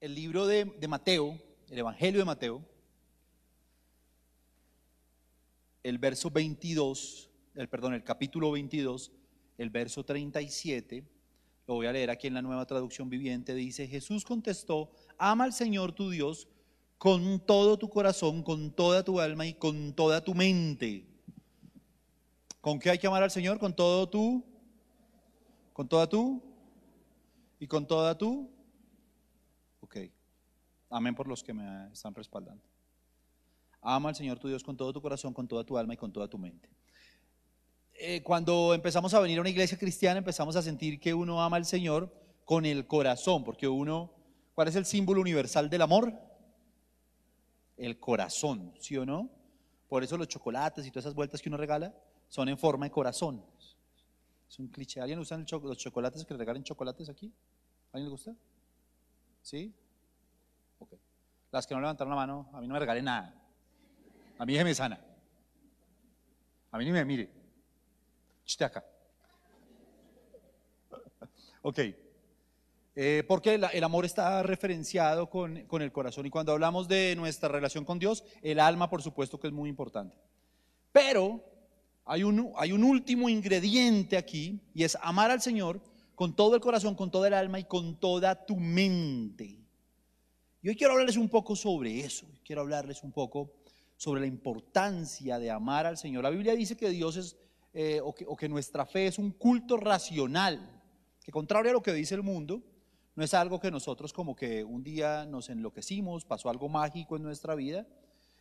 el libro de, Mateo, el Evangelio de Mateo, el verso 22, el, perdón, el capítulo 22, el verso 37, lo voy a leer aquí en la nueva traducción viviente, dice, Jesús contestó, ama al Señor tu Dios con todo tu corazón, con toda tu alma y con toda tu mente. ¿Con qué hay que amar al Señor? Con todo tú, con toda tú y con toda tú. Amén por los que me están respaldando. Ama al Señor tu Dios con todo tu corazón, con toda tu alma y con toda tu mente. Eh, cuando empezamos a venir a una iglesia cristiana, empezamos a sentir que uno ama al Señor con el corazón, porque uno, ¿cuál es el símbolo universal del amor? El corazón, ¿sí o no? Por eso los chocolates y todas esas vueltas que uno regala son en forma de corazón. Es un cliché. ¿Alguien usa los chocolates que le regalen chocolates aquí? ¿Alguien le gusta? ¿Sí? Las que no levantaron la mano, a mí no me regalen nada. A mí me sana. A mí ni me mire. Esté acá. Ok. Eh, porque el, amor está referenciado con, con el corazón. Y cuando hablamos de nuestra relación con Dios, el alma, por supuesto, que es muy importante. Pero hay un, hay un último ingrediente aquí y es amar al Señor con todo el corazón, con toda el alma y con toda tu mente. Y hoy quiero hablarles un poco sobre eso. Quiero hablarles un poco sobre la importancia de amar al Señor. La Biblia dice que Dios es, eh, o, que, nuestra fe es un culto racional, que contrario a lo que dice el mundo, no es algo que nosotros como que un día nos enloquecimos, pasó algo mágico en nuestra vida,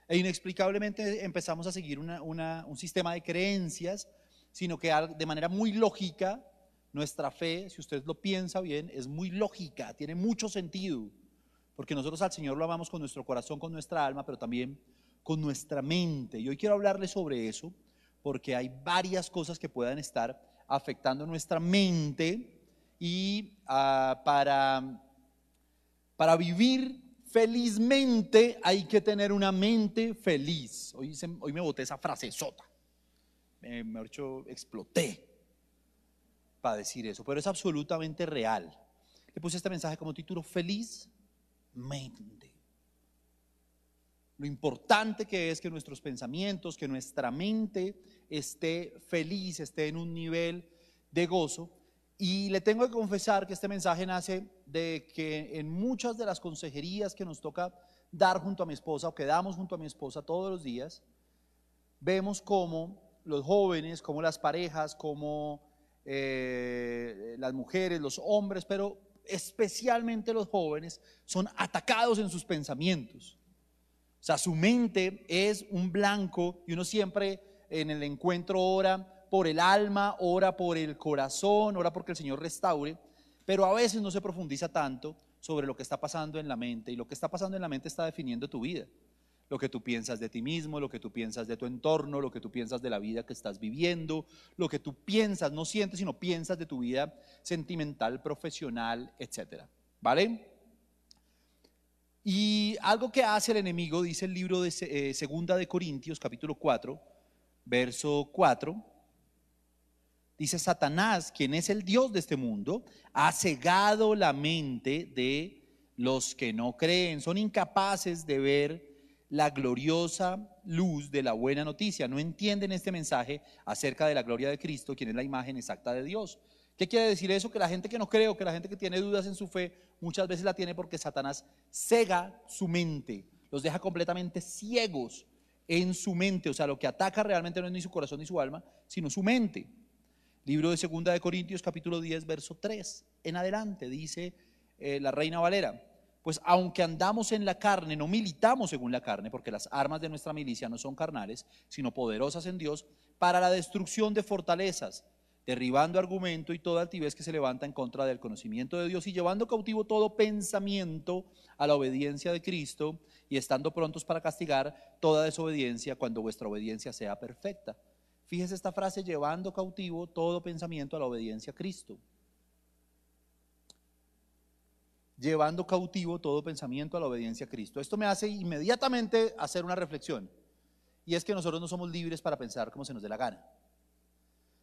e inexplicablemente empezamos a seguir un sistema de creencias, sino que de manera muy lógica, nuestra fe, si usted lo piensa bien, es muy lógica, tiene mucho sentido, porque nosotros al Señor lo amamos con nuestro corazón, con nuestra alma, pero también con nuestra mente. Y hoy quiero hablarles sobre eso porque hay varias cosas que puedan estar afectando nuestra mente y ah, para, para vivir felizmente hay que tener una mente feliz. Hoy, me boté esa frase sota. Me, me hecho, exploté para decir eso, pero es absolutamente real. Le puse este mensaje como título, felizmente lo importante que es que nuestros pensamientos, que nuestra mente esté feliz, esté en un nivel de gozo. Y le tengo que confesar que este mensaje nace de que en muchas de las consejerías que nos toca dar junto a mi esposa o que damos junto a mi esposa todos los días, vemos cómo los jóvenes, como las parejas, como eh, las mujeres, los hombres, pero especialmente los jóvenes, son atacados en sus pensamientos. O sea, su mente es un blanco y uno siempre en el encuentro ora por el alma, ora por el corazón, ora porque el Señor restaure, pero a veces no se profundiza tanto sobre lo que está pasando en la mente y lo que está pasando en la mente está definiendo tu vida. Lo que tú piensas de ti mismo, lo que tú piensas de tu entorno, lo que tú piensas de la vida que estás viviendo, lo que tú piensas, no sientes, sino piensas de tu vida sentimental, profesional, etcétera. ¿Vale? Y algo que hace el enemigo, dice el libro de eh, Segunda de Corintios, capítulo 4, verso 4, dice Satanás, quien es el Dios de este mundo, ha cegado la mente de los que no creen, son incapaces de ver la gloriosa luz de la buena noticia, no entienden este mensaje acerca de la gloria de Cristo, quien es la imagen exacta de Dios. ¿Qué quiere decir eso? Que la gente que no cree o que la gente que tiene dudas en su fe muchas veces la tiene porque Satanás cega su mente, los deja completamente ciegos en su mente. O sea, lo que ataca realmente no es ni su corazón ni su alma, sino su mente. Libro de Segunda de Corintios, capítulo 10, verso 3. En adelante dice eh, la Reina Valera. Pues aunque andamos en la carne, no militamos según la carne, porque las armas de nuestra milicia no son carnales, sino poderosas en Dios para la destrucción de fortalezas derribando argumento y toda altivez que se levanta en contra del conocimiento de Dios y llevando cautivo todo pensamiento a la obediencia de Cristo y estando prontos para castigar toda desobediencia cuando vuestra obediencia sea perfecta. Fíjese esta frase, llevando cautivo todo pensamiento a la obediencia a Cristo. Llevando cautivo todo pensamiento a la obediencia a Cristo. Esto me hace inmediatamente hacer una reflexión. Y es que nosotros no somos libres para pensar como se nos dé la gana.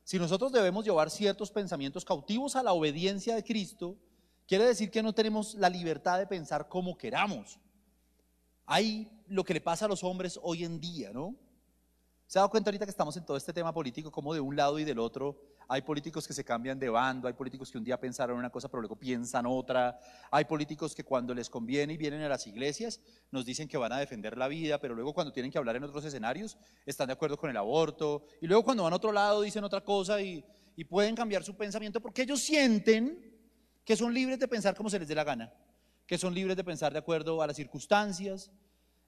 Si nosotros debemos llevar ciertos pensamientos cautivos a la obediencia de Cristo, quiere decir que no tenemos la libertad de pensar como queramos. Hay lo que le pasa a los hombres hoy en día, ¿no? ¿Se ha dado cuenta ahorita que estamos en todo este tema político, como de un lado y del otro hay políticos que se cambian de bando, hay políticos que un día pensaron una cosa pero luego piensan otra, hay políticos que cuando les conviene y vienen a las iglesias nos dicen que van a defender la vida, pero luego cuando tienen que hablar en otros escenarios están de acuerdo con el aborto, y luego cuando van a otro lado dicen otra cosa y, y pueden cambiar su pensamiento porque ellos sienten que son libres de pensar como se les dé la gana, que son libres de pensar de acuerdo a las circunstancias,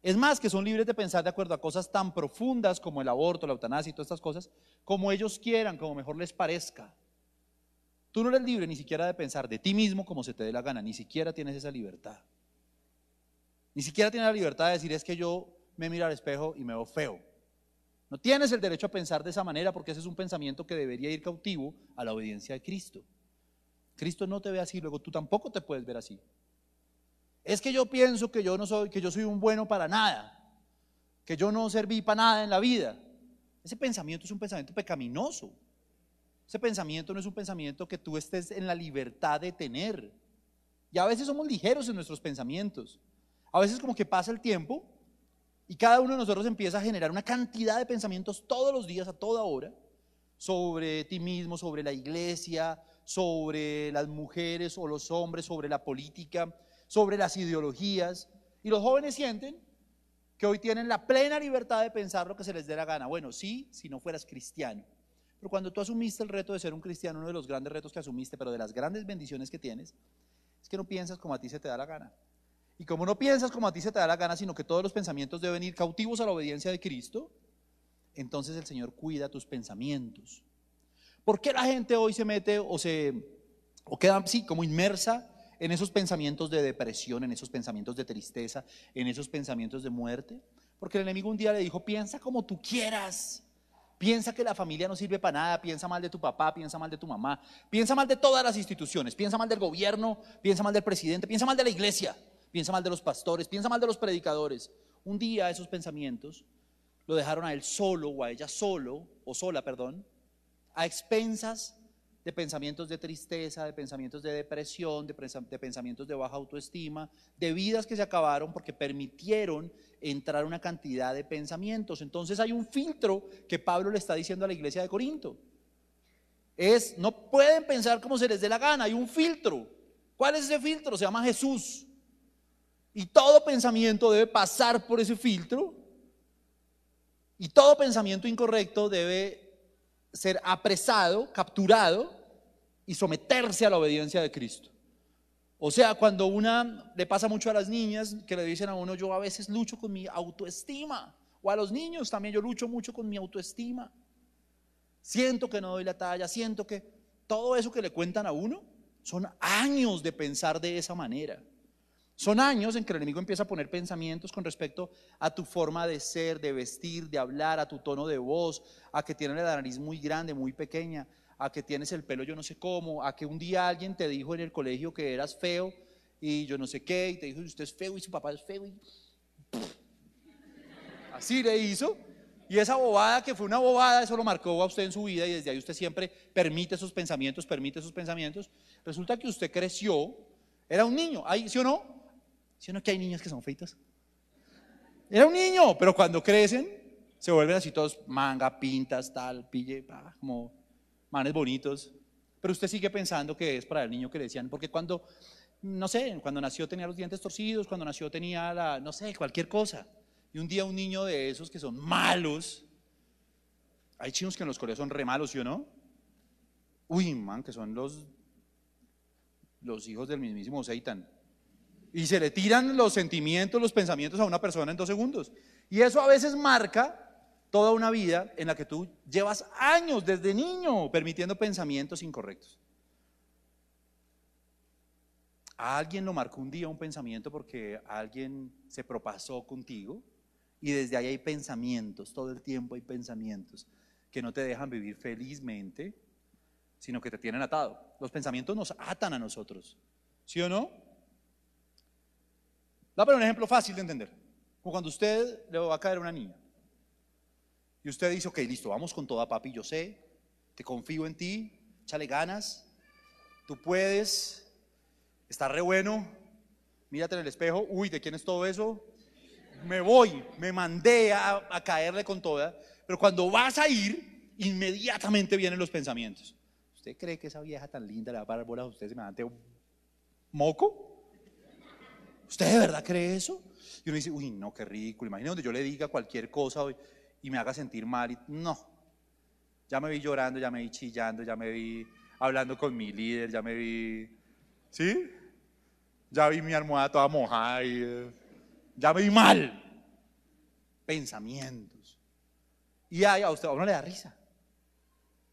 es más, que son libres de pensar de acuerdo a cosas tan profundas como el aborto, la eutanasia y todas estas cosas, como ellos quieran, como mejor les parezca. Tú no eres libre ni siquiera de pensar de ti mismo como se te dé la gana, ni siquiera tienes esa libertad. Ni siquiera tienes la libertad de decir es que yo me miro al espejo y me veo feo. No tienes el derecho a pensar de esa manera porque ese es un pensamiento que debería ir cautivo a la obediencia de Cristo. Cristo no te ve así, luego tú tampoco te puedes ver así. Es que yo pienso que yo no soy, que yo soy un bueno para nada, que yo no serví para nada en la vida. Ese pensamiento es un pensamiento pecaminoso. Ese pensamiento no es un pensamiento que tú estés en la libertad de tener. Y a veces somos ligeros en nuestros pensamientos. A veces como que pasa el tiempo y cada uno de nosotros empieza a generar una cantidad de pensamientos todos los días, a toda hora, sobre ti mismo, sobre la iglesia, sobre las mujeres o los hombres, sobre la política, sobre las ideologías. Y los jóvenes sienten que hoy tienen la plena libertad de pensar lo que se les dé la gana. Bueno, sí, si no fueras cristiano. Pero cuando tú asumiste el reto de ser un cristiano, uno de los grandes retos que asumiste, pero de las grandes bendiciones que tienes, es que no piensas como a ti se te da la gana. Y como no piensas como a ti se te da la gana, sino que todos los pensamientos deben ir cautivos a la obediencia de Cristo, entonces el Señor cuida tus pensamientos. ¿Por qué la gente hoy se mete o se o queda así como inmersa en esos pensamientos de depresión, en esos pensamientos de tristeza, en esos pensamientos de muerte? Porque el enemigo un día le dijo, piensa como tú quieras. Piensa que la familia no sirve para nada, piensa mal de tu papá, piensa mal de tu mamá, piensa mal de todas las instituciones, piensa mal del gobierno, piensa mal del presidente, piensa mal de la iglesia, piensa mal de los pastores, piensa mal de los predicadores. Un día esos pensamientos lo dejaron a él solo o a ella solo, o sola, perdón, a expensas de pensamientos de tristeza, de pensamientos de depresión, de, pensamientos de baja autoestima, de vidas que se acabaron porque permitieron entrar una cantidad de pensamientos. Entonces hay un filtro que Pablo le está diciendo a la iglesia de Corinto. Es, no pueden pensar como se les dé la gana, hay un filtro. ¿Cuál es ese filtro? Se llama Jesús. Y todo pensamiento debe pasar por ese filtro. Y todo pensamiento incorrecto debe ser apresado, capturado y someterse a la obediencia de Cristo. O sea, cuando una le pasa mucho a las niñas que le dicen a uno, yo a veces lucho con mi autoestima, o a los niños también yo lucho mucho con mi autoestima. Siento que no doy la talla, siento que todo eso que le cuentan a uno son años de pensar de esa manera. Son años en que el enemigo empieza a poner pensamientos con respecto a tu forma de ser, de vestir, de hablar, a tu tono de voz, a que tienes la nariz muy grande, muy pequeña, a que tienes el pelo yo no sé cómo, a que un día alguien te dijo en el colegio que eras feo y yo no sé qué, y te dijo usted es feo y su papá es feo y así le hizo. Y esa bobada que fue una bobada, eso lo marcó a usted en su vida y desde ahí usted siempre permite esos pensamientos, permite esos pensamientos. Resulta que usted creció, era un niño, ¿sí o no? ¿Sí o no que hay niños que son feitos? Era un niño, pero cuando crecen se vuelven así todos manga, pintas, tal, pille, como manes bonitos, pero usted sigue pensando que es para el niño que le decían, porque cuando, no sé, cuando nació tenía los dientes torcidos, cuando nació tenía la, no sé, cualquier cosa. Y un día un niño de esos que son malos, hay chinos que en los colegios son re malos, ¿sí o no? Uy, man, que son los, los hijos del mismísimo Seitan. Y se le tiran los sentimientos, los pensamientos a una persona en dos segundos. Y eso a veces marca toda una vida en la que tú llevas años desde niño permitiendo pensamientos incorrectos. A alguien lo marcó un día un pensamiento porque alguien se propasó contigo y desde ahí hay pensamientos, todo el tiempo hay pensamientos que no te dejan vivir felizmente, sino que te tienen atado. Los pensamientos nos atan a nosotros, ¿sí o no? Da para un ejemplo fácil de entender, como cuando usted le va a caer a una niña. Y usted dice, ok, listo, vamos con toda, papi, yo sé, te confío en ti, échale ganas, tú puedes. está re bueno, mírate en el espejo, uy, ¿de quién es todo eso? Me voy, me mandé a, a caerle con toda, pero cuando vas a ir, inmediatamente vienen los pensamientos. ¿Usted cree que esa vieja tan linda le va a parar bolas a usted semejante moco? ¿Usted de verdad cree eso? Y uno dice, uy, no, qué ridículo. Imagínate donde yo le diga cualquier cosa hoy y me haga sentir mal. No, ya me vi llorando, ya me vi chillando, ya me vi hablando con mi líder, ya me vi, ¿sí? Ya vi mi almohada toda mojada y eh, ya me vi mal. Pensamientos. Y a usted a uno le da risa.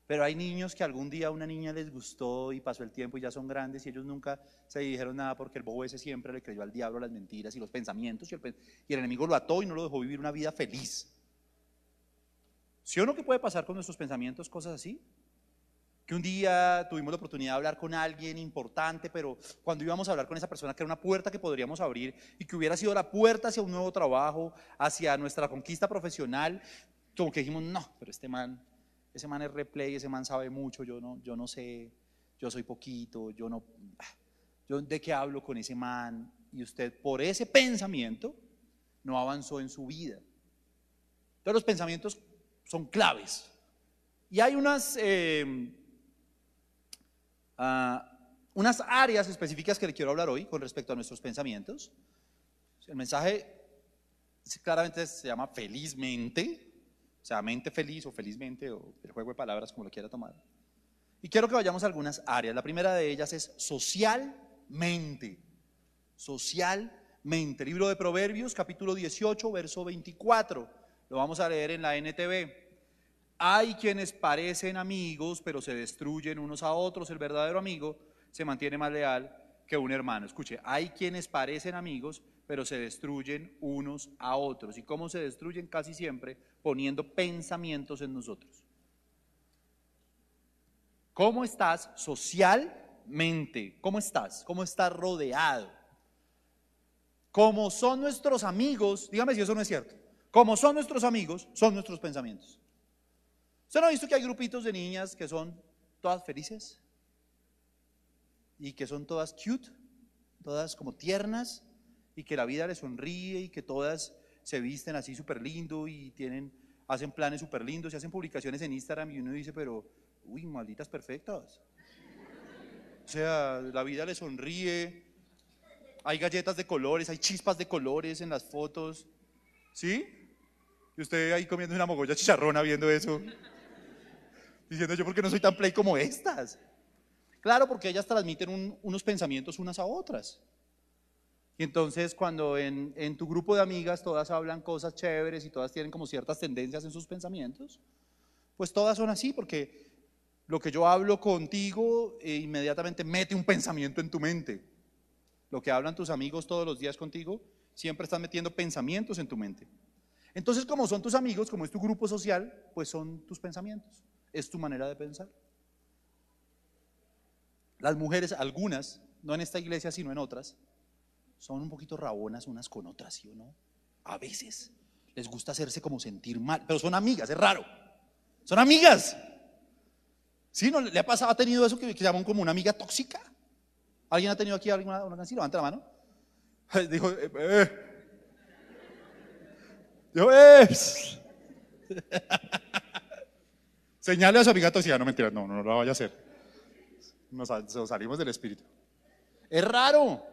Pero hay niños que algún día una niña les gustó y pasó el tiempo y ya son grandes y ellos nunca se dijeron nada porque el bobo ese siempre le creyó al diablo las mentiras y los pensamientos y el, y el enemigo lo ató y no lo dejó vivir una vida feliz. ¿Sí o no que puede pasar con nuestros pensamientos cosas así? Que un día tuvimos la oportunidad de hablar con alguien importante, pero cuando íbamos a hablar con esa persona, que era una puerta que podríamos abrir y que hubiera sido la puerta hacia un nuevo trabajo, hacia nuestra conquista profesional, como que dijimos, no, pero este man, ese man es replay, ese man sabe mucho, yo no, yo no sé, yo soy poquito, yo no, yo de qué hablo con ese man, y usted por ese pensamiento no avanzó en su vida. Entonces los pensamientos son claves. Y hay unas, eh, ah, unas áreas específicas que le quiero hablar hoy con respecto a nuestros pensamientos. El mensaje claramente se llama felizmente, sea, mente feliz o felizmente, o el juego de palabras como lo quiera tomar. Y quiero que vayamos a algunas áreas. La primera de ellas es socialmente. Socialmente. Libro de Proverbios, capítulo 18, verso 24. Lo vamos a leer en la NTV. Hay quienes parecen amigos, pero se destruyen unos a otros. El verdadero amigo se mantiene más leal que un hermano. Escuche, hay quienes parecen amigos, pero se destruyen unos a otros. ¿Y cómo se destruyen? Casi siempre poniendo pensamientos en nosotros. ¿Cómo estás socialmente? ¿Cómo estás? ¿Cómo estás rodeado? Como son nuestros amigos, dígame si eso no es cierto. Como son nuestros amigos, son nuestros pensamientos. ¿Usted no ha visto que hay grupitos de niñas que son todas felices? Y que son todas cute, todas como tiernas, y que la vida les sonríe y que todas se visten así súper lindo y tienen, hacen planes súper lindos y hacen publicaciones en Instagram y uno dice, pero, uy, malditas perfectas. O sea, la vida les sonríe, hay galletas de colores, hay chispas de colores en las fotos, ¿sí? Y usted ahí comiendo una mogolla chicharrona viendo eso, diciendo yo, ¿por qué no soy tan play como estas? Claro, porque ellas transmiten unos pensamientos unas a otras. Y entonces cuando en, tu grupo de amigas todas hablan cosas chéveres y todas tienen como ciertas tendencias en sus pensamientos, pues todas son así porque lo que yo hablo contigo eh, inmediatamente mete un pensamiento en tu mente. Lo que hablan tus amigos todos los días contigo, siempre están metiendo pensamientos en tu mente. Entonces, como son tus amigos, como es tu grupo social, pues son tus pensamientos, es tu manera de pensar. Las mujeres, algunas, no en esta iglesia, sino en otras, son un poquito rabonas unas con otras, ¿sí o no? A veces les gusta hacerse como sentir mal, pero son amigas, es raro. Son amigas. ¿Sí? ¿No le ha pasado, ha tenido eso que, que llaman como una amiga tóxica? ¿Alguien ha tenido aquí alguna una canción? Levanta la mano. Dijo, eh, eh. Dijo, eh. Señale a su amiga tóxica, no mentira, no, no, no lo vaya a hacer. Nos, salimos del espíritu. Es raro.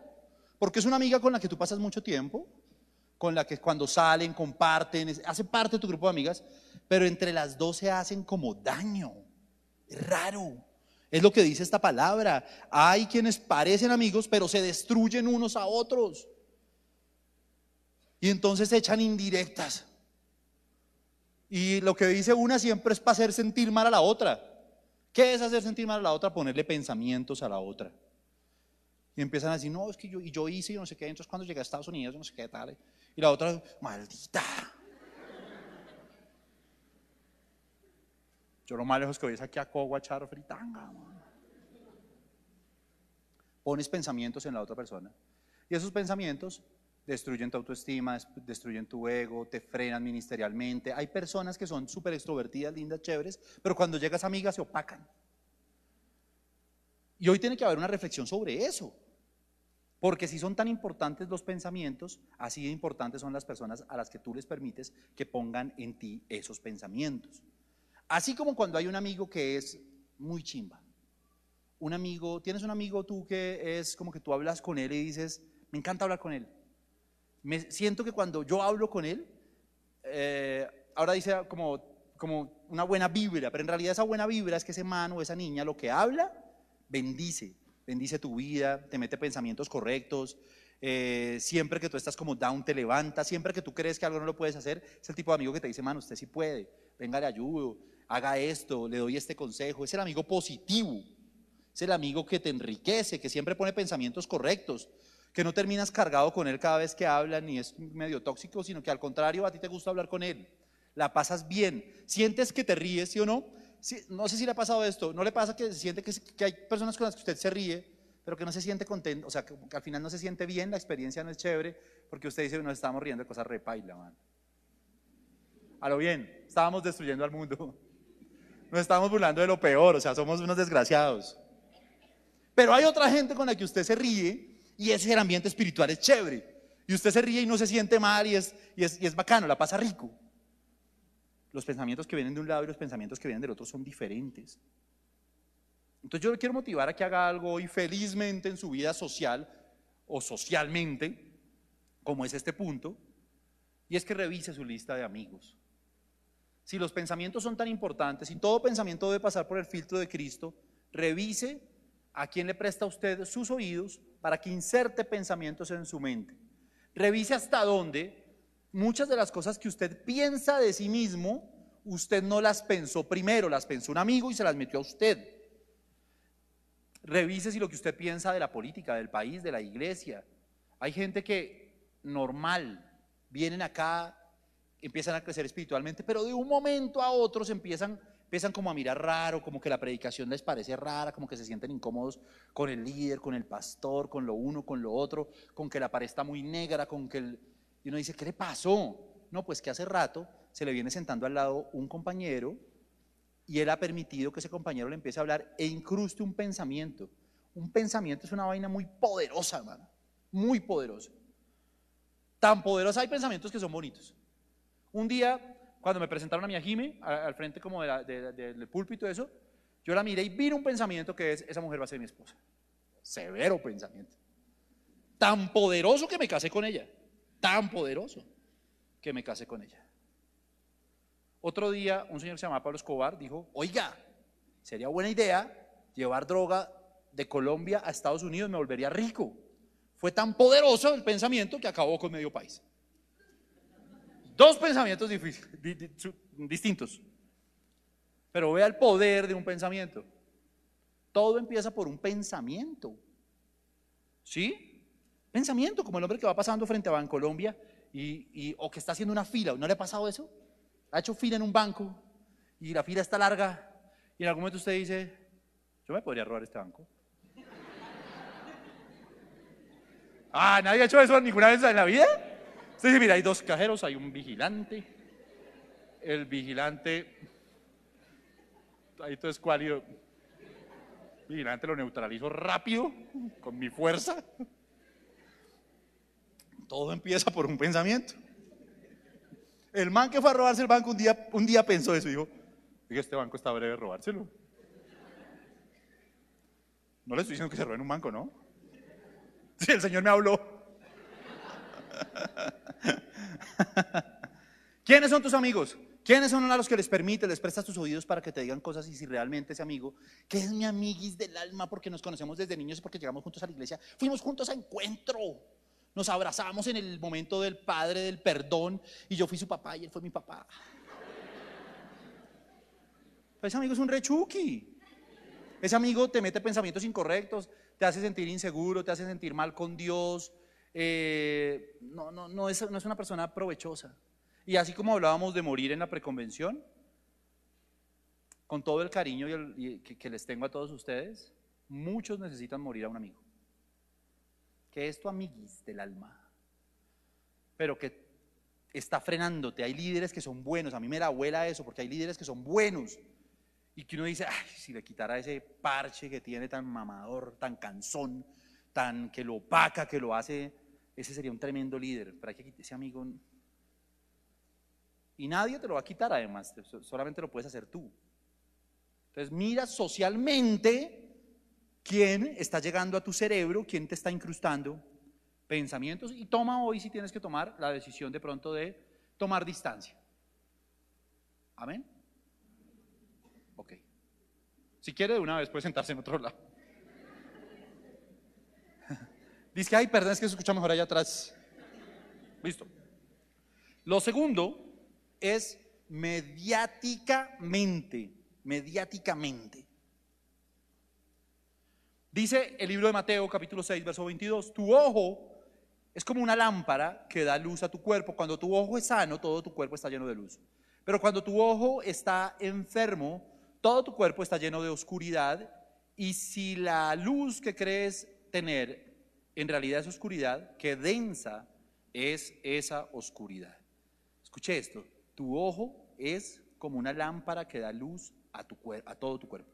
Porque es una amiga con la que tú pasas mucho tiempo, con la que cuando salen, comparten, hace parte de tu grupo de amigas, pero entre las dos se hacen como daño. Es raro. Es lo que dice esta palabra. Hay quienes parecen amigos, pero se destruyen unos a otros. Y entonces se echan indirectas. Y lo que dice una siempre es para hacer sentir mal a la otra. ¿Qué es hacer sentir mal a la otra? Ponerle pensamientos a la otra. Y empiezan a decir, no, es que yo, y yo hice y no sé qué. Entonces cuando llegué a Estados Unidos, no sé qué tal. Y la otra, maldita. Yo lo más lejos que voy es aquí a Cogua echar fritanga. Pones pensamientos en la otra persona. Y esos pensamientos destruyen tu autoestima, destruyen tu ego, te frenan ministerialmente. Hay personas que son súper extrovertidas, lindas, chéveres, pero cuando llegas amigas se opacan. Y hoy tiene que haber una reflexión sobre eso. Porque si son tan importantes los pensamientos, así de importantes son las personas a las que tú les permites que pongan en ti esos pensamientos. Así como cuando hay un amigo que es muy chimba. Un amigo, tienes un amigo tú que es como que tú hablas con él y dices, me encanta hablar con él. Me siento que cuando yo hablo con él, eh, ahora dice como, como una buena vibra, pero en realidad esa buena vibra es que ese man o esa niña lo que habla, bendice, bendice tu vida, te mete pensamientos correctos, eh, siempre que tú estás como down te levanta, siempre que tú crees que algo no lo puedes hacer, es el tipo de amigo que te dice, man, usted sí puede, venga, le ayudo, haga esto, le doy este consejo, es el amigo positivo, es el amigo que te enriquece, que siempre pone pensamientos correctos, que no terminas cargado con él cada vez que hablan ni es medio tóxico, sino que al contrario, a ti te gusta hablar con él. La pasas bien. Sientes que te ríes, ¿sí o no? no sé si le ha pasado esto. ¿No le pasa que se siente que, hay personas con las que usted se ríe, pero que no se siente contento? O sea, que, al final no se siente bien, la experiencia no es chévere, porque usted dice, nos estamos riendo de cosas repaila, man. A lo bien, estábamos destruyendo al mundo. Nos estábamos burlando de lo peor, o sea, somos unos desgraciados. Pero hay otra gente con la que usted se ríe y ese ambiente espiritual es chévere. Y usted se ríe y no se siente mal y es, y es, y es bacano, la pasa rico. Los pensamientos que vienen de un lado y los pensamientos que vienen del otro son diferentes. Entonces yo le quiero motivar a que haga algo hoy felizmente en su vida social o socialmente, como es este punto, y es que revise su lista de amigos. Si los pensamientos son tan importantes, y todo pensamiento debe pasar por el filtro de Cristo, revise a quién le presta usted sus oídos para que inserte pensamientos en su mente. Revise hasta dónde muchas de las cosas que usted piensa de sí mismo, usted no las pensó primero, las pensó un amigo y se las metió a usted. Revise si lo que usted piensa de la política, del país, de la iglesia. Hay gente que normal, vienen acá, empiezan a crecer espiritualmente, pero de un momento a otro se empiezan empiezan como a mirar raro, como que la predicación les parece rara, como que se sienten incómodos con el líder, con el pastor, con lo uno, con lo otro, con que la pared está muy negra, con que el... Y uno dice, ¿qué le pasó? No, pues que hace rato se le viene sentando al lado un compañero y él ha permitido que ese compañero le empiece a hablar e incruste un pensamiento. Un pensamiento es una vaina muy poderosa, hermano, muy poderosa. Tan poderosa hay pensamientos que son bonitos. Un día cuando me presentaron a mi Jime, al frente como del púlpito y eso, yo la miré y vino un pensamiento que es, esa mujer va a ser mi esposa. Severo pensamiento. Tan poderoso que me casé con ella. Tan poderoso que me casé con ella. Otro día, un señor que se llamaba Pablo Escobar dijo, oiga, sería buena idea llevar droga de Colombia a Estados Unidos, me volvería rico. Fue tan poderoso el pensamiento que acabó con medio país. Dos pensamientos distintos. Pero vea el poder de un pensamiento. Todo empieza por un pensamiento. ¿Sí? Pensamiento, como el hombre que va pasando frente a Bancolombia y, y, o que está haciendo una fila. ¿No le ha pasado eso? Ha hecho fila en un banco y la fila está larga y en algún momento usted dice, yo me podría robar este banco. ah, ¿nadie ha hecho eso ninguna vez en la vida? Usted mira, hay dos cajeros, hay un vigilante. El vigilante, ahí todo es cuálido. El vigilante lo neutralizo rápido, con mi fuerza. Todo empieza por un pensamiento. El man que fue a robarse el banco un día, un día pensó eso y dijo, este banco está breve robárselo. No le estoy diciendo que se roben un banco, ¿no? Si el Señor me habló. ¿Quiénes son tus amigos? ¿Quiénes son a los que les permite, les prestas tus oídos para que te digan cosas y si realmente ese amigo, que es mi amiguis del alma porque nos conocemos desde niños y porque llegamos juntos a la iglesia, fuimos juntos a encuentro, nos abrazamos en el momento del Padre del perdón y yo fui su papá y él fue mi papá. ese amigo es un rechuki. Ese amigo te mete pensamientos incorrectos, te hace sentir inseguro, te hace sentir mal con Dios, eh, no, no, no, es, no es una persona provechosa. Y así como hablábamos de morir en la preconvención, con todo el cariño que, les tengo a todos ustedes, muchos necesitan morir a un amigo. Que es tu amiguis del alma, pero que está frenándote. Hay líderes que son buenos, a mí me da abuela eso, porque hay líderes que son buenos. Y que uno dice, ay, si le quitara ese parche que tiene tan mamador, tan cansón, tan que lo opaca, que lo hace, ese sería un tremendo líder. Hay que ese amigo. Y nadie te lo va a quitar además, solamente lo puedes hacer tú. Entonces mira socialmente quién está llegando a tu cerebro, quién te está incrustando pensamientos y toma hoy si tienes que tomar la decisión de pronto de tomar distancia. Amén. Ok. Si quiere de una vez puede sentarse en otro lado. Dice que, ay, perdón, es que se escucha mejor allá atrás. Listo. Lo segundo es mediáticamente, mediáticamente. Dice el libro de Mateo capítulo 6, verso 22, tu ojo es como una lámpara que da luz a tu cuerpo. Cuando tu ojo es sano, todo tu cuerpo está lleno de luz. Pero cuando tu ojo está enfermo, todo tu cuerpo está lleno de oscuridad. Y si la luz que crees tener en realidad es oscuridad, qué densa es esa oscuridad. Escuche esto, tu ojo es como una lámpara que da luz a, todo tu cuerpo.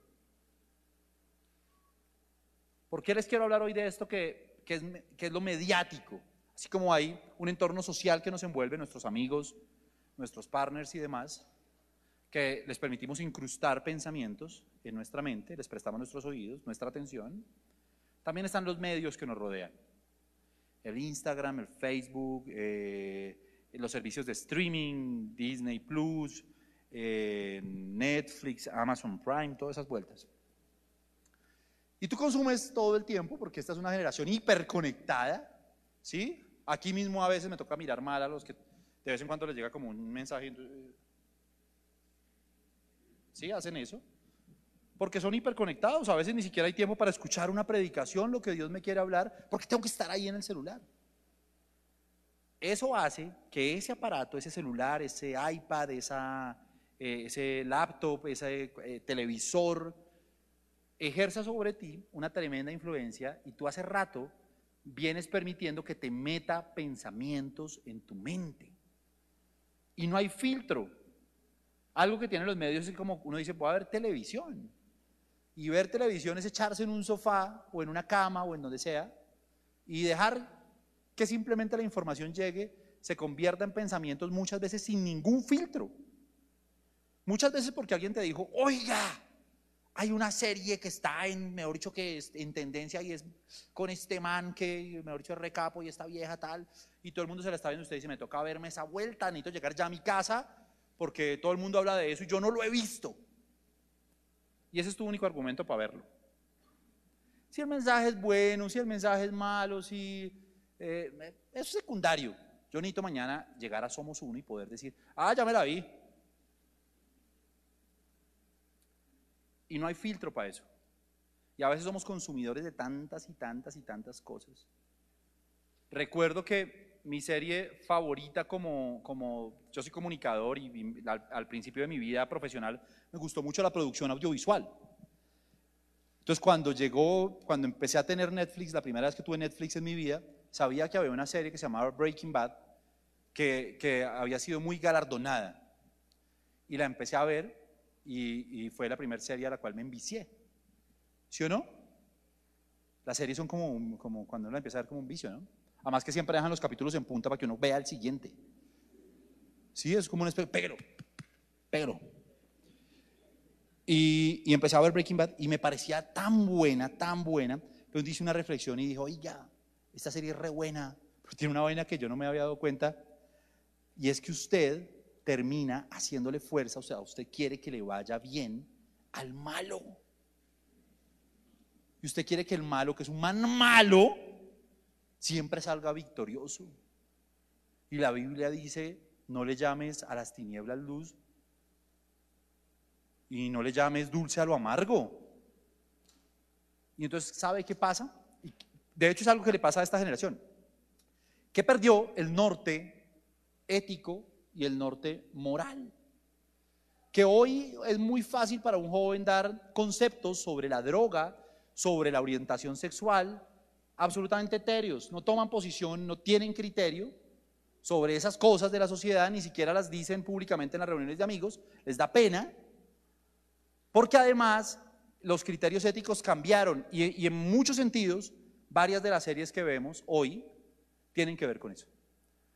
¿Por qué les quiero hablar hoy de esto que, es, que es lo mediático? Así como hay un entorno social que nos envuelve, nuestros amigos, nuestros partners y demás, que les permitimos incrustar pensamientos en nuestra mente, les prestamos nuestros oídos, nuestra atención. También están los medios que nos rodean. El Instagram, el Facebook, eh, los servicios de streaming, Disney Plus, eh, Netflix, Amazon Prime, todas esas vueltas. Y tú consumes todo el tiempo porque esta es una generación hiperconectada, ¿sí? Aquí mismo a veces me toca mirar mal a los que de vez en cuando les llega como un mensaje. ¿Sí? Hacen eso. Porque son hiperconectados. A veces ni siquiera hay tiempo para escuchar una predicación, lo que Dios me quiere hablar, porque tengo que estar ahí en el celular. Eso hace que ese aparato, ese celular, ese iPad, esa, eh, ese laptop, ese eh, televisor, ejerza sobre ti una tremenda influencia y tú hace rato vienes permitiendo que te meta pensamientos en tu mente. Y no hay filtro. Algo que tienen los medios es como uno dice, a ver televisión. Y ver televisión es echarse en un sofá o en una cama o en donde sea y dejar que simplemente la información llegue, se convierta en pensamientos muchas veces sin ningún filtro. Muchas veces porque alguien te dijo, oiga, hay una serie que está en, mejor dicho, que es en tendencia y es con este man que, mejor dicho, es recapo y esta vieja tal, y todo el mundo se la está viendo. Usted dice, me toca verme esa vuelta, necesito llegar ya a mi casa porque todo el mundo habla de eso y yo no lo he visto. Y ese es tu único argumento para verlo. Si el mensaje es bueno, si el mensaje es malo, si... Eh, es secundario. Yo necesito mañana llegar a Somos Uno y poder decir, ah, ya me la vi. Y no hay filtro para eso. Y a veces somos consumidores de tantas y tantas y tantas cosas. Recuerdo que mi serie favorita como, como yo soy comunicador y, al, principio de mi vida profesional me gustó mucho la producción audiovisual. Entonces cuando llegó, cuando empecé a tener Netflix, la primera vez que tuve Netflix en mi vida, sabía que había una serie que se llamaba Breaking Bad, que, que había sido muy galardonada. Y la empecé a ver y, fue la primera serie a la cual me envicié. ¿Sí o no? Las series son como, como cuando uno empieza a ver como un vicio, ¿no? Además que siempre dejan los capítulos en punta para que uno vea el siguiente. Sí, es como un espejo, pero, pero. Y, y, empecé a ver Breaking Bad y me parecía tan buena, tan buena. Pero hice una reflexión y dijo, ya esta serie es re buena, pero tiene una vaina que yo no me había dado cuenta. Y es que usted termina haciéndole fuerza, o sea, usted quiere que le vaya bien al malo. Y usted quiere que el malo, que es un man malo, siempre salga victorioso. Y la Biblia dice, no le llames a las tinieblas luz y no le llames dulce a lo amargo. Y entonces, ¿sabe qué pasa? De hecho, es algo que le pasa a esta generación. ¿Qué perdió el norte ético y el norte moral. Que hoy es muy fácil para un joven dar conceptos sobre la droga, sobre la orientación sexual, absolutamente etéreos. No toman posición, no tienen criterio sobre esas cosas de la sociedad, ni siquiera las dicen públicamente en las reuniones de amigos. Les da pena, porque además los criterios éticos cambiaron y, y en muchos sentidos varias de las series que vemos hoy tienen que ver con eso,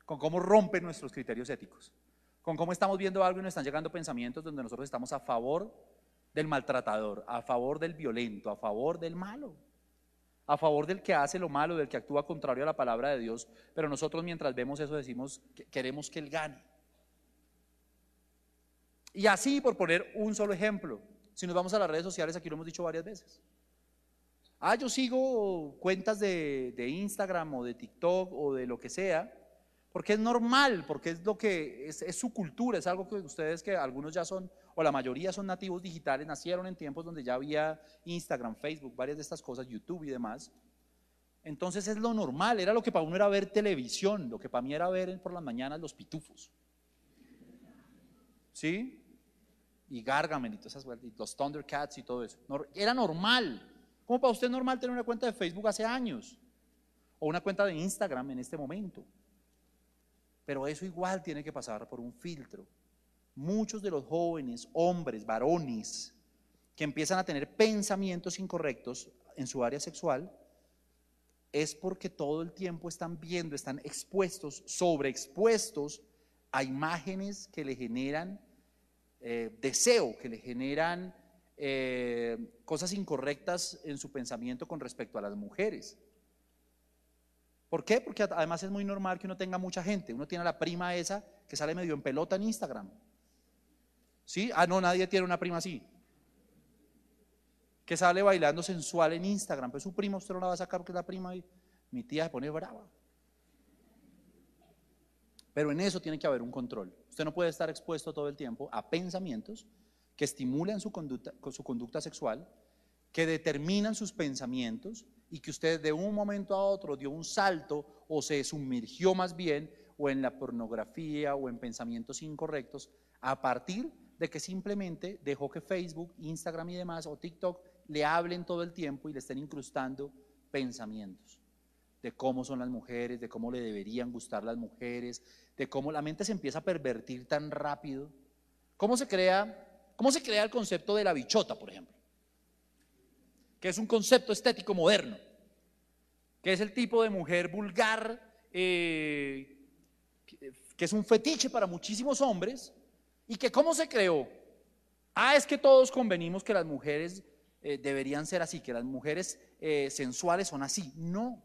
con cómo rompen nuestros criterios éticos, con cómo estamos viendo algo y nos están llegando pensamientos donde nosotros estamos a favor del maltratador, a favor del violento, a favor del malo, a favor del que hace lo malo, del que actúa contrario a la palabra de Dios, pero nosotros mientras vemos eso decimos que queremos que él gane. Y así, por poner un solo ejemplo, si nos vamos a las redes sociales, aquí lo hemos dicho varias veces. Ah, yo sigo cuentas de, Instagram o de TikTok o de lo que sea, porque es normal, porque es lo que es, es, su cultura, es algo que ustedes que algunos ya son, o la mayoría son nativos digitales, nacieron en tiempos donde ya había Instagram, Facebook, varias de estas cosas, YouTube y demás. Entonces es lo normal, era lo que para uno era ver televisión, lo que para mí era ver por las mañanas los pitufos. ¿Sí? y Gargamel y todas esas y los Thundercats y todo eso. Era normal. ¿Cómo para usted es normal tener una cuenta de Facebook hace años? O una cuenta de Instagram en este momento. Pero eso igual tiene que pasar por un filtro. Muchos de los jóvenes, hombres, varones, que empiezan a tener pensamientos incorrectos en su área sexual, es porque todo el tiempo están viendo, están expuestos, sobreexpuestos a imágenes que le generan eh, deseo, que le generan eh, cosas incorrectas en su pensamiento con respecto a las mujeres. ¿Por qué? Porque además es muy normal que uno tenga mucha gente. Uno tiene a la prima esa que sale medio en pelota en Instagram. ¿Sí? Ah, no, nadie tiene una prima así. Que sale bailando sensual en Instagram. Pues su prima usted no la va a sacar porque es la prima y mi tía se pone brava. Pero en eso tiene que haber un control. Usted no puede estar expuesto todo el tiempo a pensamientos que estimulan su conducta, su conducta sexual, que determinan sus pensamientos y que usted de un momento a otro dio un salto o se sumergió más bien o en la pornografía o en pensamientos incorrectos a partir de que simplemente dejó que Facebook, Instagram y demás o TikTok le hablen todo el tiempo y le estén incrustando pensamientos de cómo son las mujeres, de cómo le deberían gustar las mujeres, de cómo la mente se empieza a pervertir tan rápido. ¿Cómo se crea, cómo se crea el concepto de la bichota, por ejemplo? Que es un concepto estético moderno, que es el tipo de mujer vulgar, eh, que es un fetiche para muchísimos hombres, y que cómo se creó. Ah, es que todos convenimos que las mujeres eh, deberían ser así, que las mujeres eh, sensuales son así. No,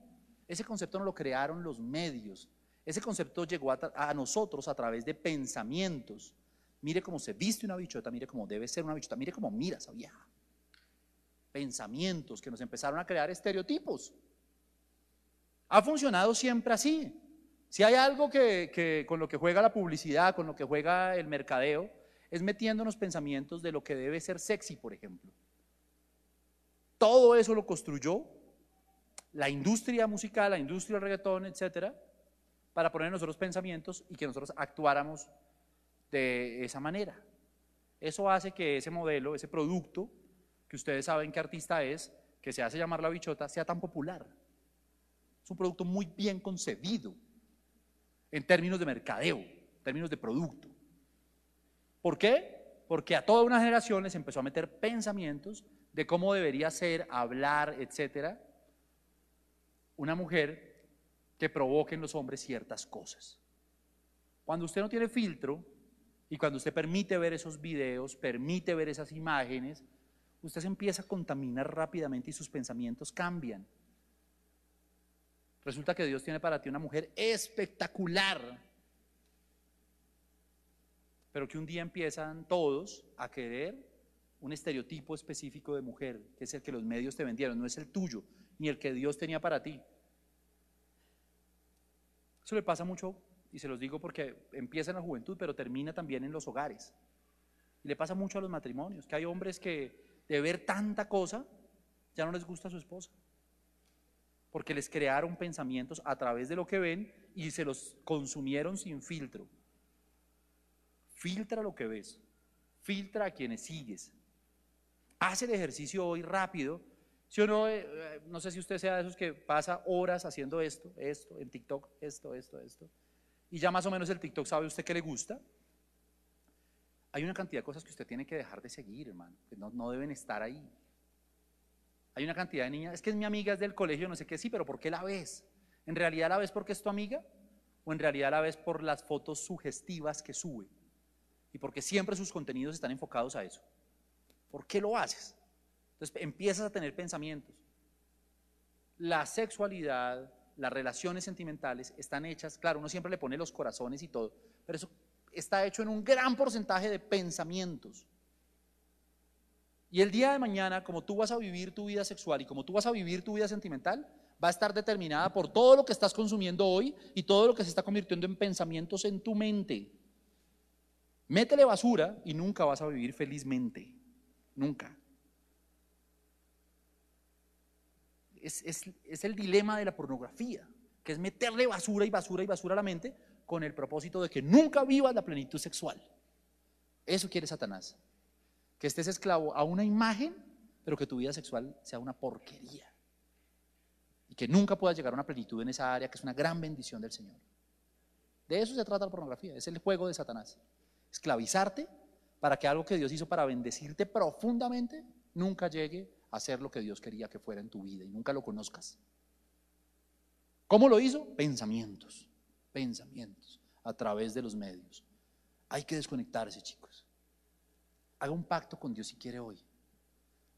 ese concepto no lo crearon los medios. Ese concepto llegó a, nosotros a través de pensamientos. Mire cómo se viste una bichota, mire cómo debe ser una bichota, mire cómo mira esa vieja. Pensamientos que nos empezaron a crear estereotipos. Ha funcionado siempre así. Si hay algo que, con lo que juega la publicidad, con lo que juega el mercadeo, es metiéndonos pensamientos de lo que debe ser sexy, por ejemplo. Todo eso lo construyó la industria musical, la industria del reggaetón, etcétera, para poner nosotros pensamientos y que nosotros actuáramos de esa manera. Eso hace que ese modelo, ese producto, que ustedes saben qué artista es, que se hace llamar la bichota, sea tan popular. Es un producto muy bien concebido en términos de mercadeo, en términos de producto. ¿Por qué? Porque a toda una generación les empezó a meter pensamientos de cómo debería ser, hablar, etcétera, una mujer que provoque en los hombres ciertas cosas. Cuando usted no tiene filtro y cuando usted permite ver esos videos, permite ver esas imágenes, usted se empieza a contaminar rápidamente y sus pensamientos cambian. Resulta que Dios tiene para ti una mujer espectacular, pero que un día empiezan todos a querer un estereotipo específico de mujer, que es el que los medios te vendieron, no es el tuyo ni el que Dios tenía para ti. Eso le pasa mucho, y se los digo porque empieza en la juventud, pero termina también en los hogares. Y le pasa mucho a los matrimonios, que hay hombres que de ver tanta cosa ya no les gusta a su esposa. Porque les crearon pensamientos a través de lo que ven y se los consumieron sin filtro. Filtra lo que ves, filtra a quienes sigues. Haz el ejercicio hoy rápido si o no, eh, eh, no sé si usted sea de esos que pasa horas haciendo esto, esto, en TikTok, esto, esto, esto, y ya más o menos el TikTok sabe usted que le gusta. Hay una cantidad de cosas que usted tiene que dejar de seguir, hermano, que no, no deben estar ahí. Hay una cantidad de niñas, es que es mi amiga, es del colegio, no sé qué, sí, pero ¿por qué la ves? ¿En realidad la ves porque es tu amiga? ¿O en realidad la ves por las fotos sugestivas que sube? Y porque siempre sus contenidos están enfocados a eso. ¿Por qué lo haces? Entonces empiezas a tener pensamientos. La sexualidad, las relaciones sentimentales están hechas, claro, uno siempre le pone los corazones y todo, pero eso está hecho en un gran porcentaje de pensamientos. Y el día de mañana, como tú vas a vivir tu vida sexual y como tú vas a vivir tu vida sentimental, va a estar determinada por todo lo que estás consumiendo hoy y todo lo que se está convirtiendo en pensamientos en tu mente. Métele basura y nunca vas a vivir felizmente. Nunca. Es, es, el dilema de la pornografía, que es meterle basura y basura y basura a la mente con el propósito de que nunca vivas la plenitud sexual. Eso quiere Satanás que estés esclavo a una imagen, pero que tu vida sexual sea una porquería. Y que nunca puedas llegar a una plenitud en esa área que es una gran bendición del Señor. De eso se trata la pornografía, es el juego de Satanás. Esclavizarte para que algo que Dios hizo para bendecirte profundamente nunca llegue a ser lo que Dios quería que fuera en tu vida y nunca lo conozcas. ¿Cómo lo hizo? Pensamientos, pensamientos a través de los medios. Hay que desconectarse, chicos. Haga un pacto con Dios si quiere hoy.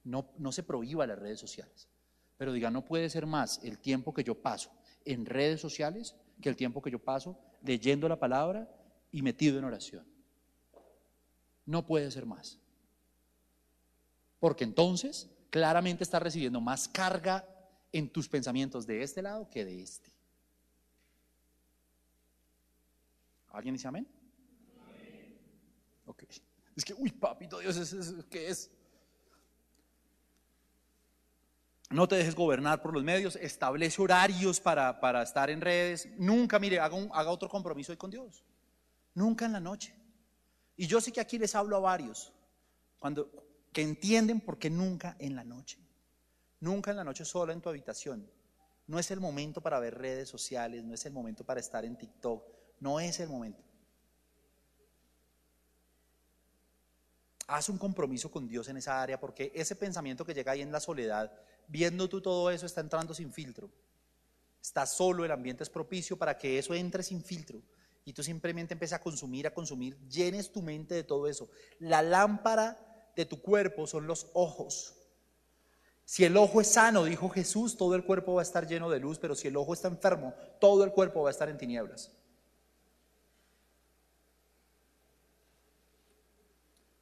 No, no se prohíba las redes sociales. Pero diga, no puede ser más el tiempo que yo paso en redes sociales que el tiempo que yo paso leyendo la palabra y metido en oración. No puede ser más. Porque entonces claramente estás recibiendo más carga en tus pensamientos de este lado que de este. ¿Alguien dice amén? Ok. Es que, uy, papito Dios, ¿es, qué es? No te dejes gobernar por los medios, establece horarios para, para estar en redes. Nunca, mire, haga, haga otro compromiso hoy con Dios. Nunca en la noche. Y yo sé que aquí les hablo a varios, cuando, que entienden por qué nunca en la noche. Nunca en la noche sola en tu habitación. No es el momento para ver redes sociales, no es el momento para estar en TikTok, no es el momento. Haz un compromiso con Dios en esa área, porque ese pensamiento que llega ahí en la soledad, viendo tú todo eso, está entrando sin filtro. Está solo, el ambiente es propicio para que eso entre sin filtro. Y tú simplemente empiezas a consumir, a consumir, llenes tu mente de todo eso. La lámpara de tu cuerpo son los ojos. Si el ojo es sano, dijo Jesús, todo el cuerpo va a estar lleno de luz, pero si el ojo está enfermo, todo el cuerpo va a estar en tinieblas.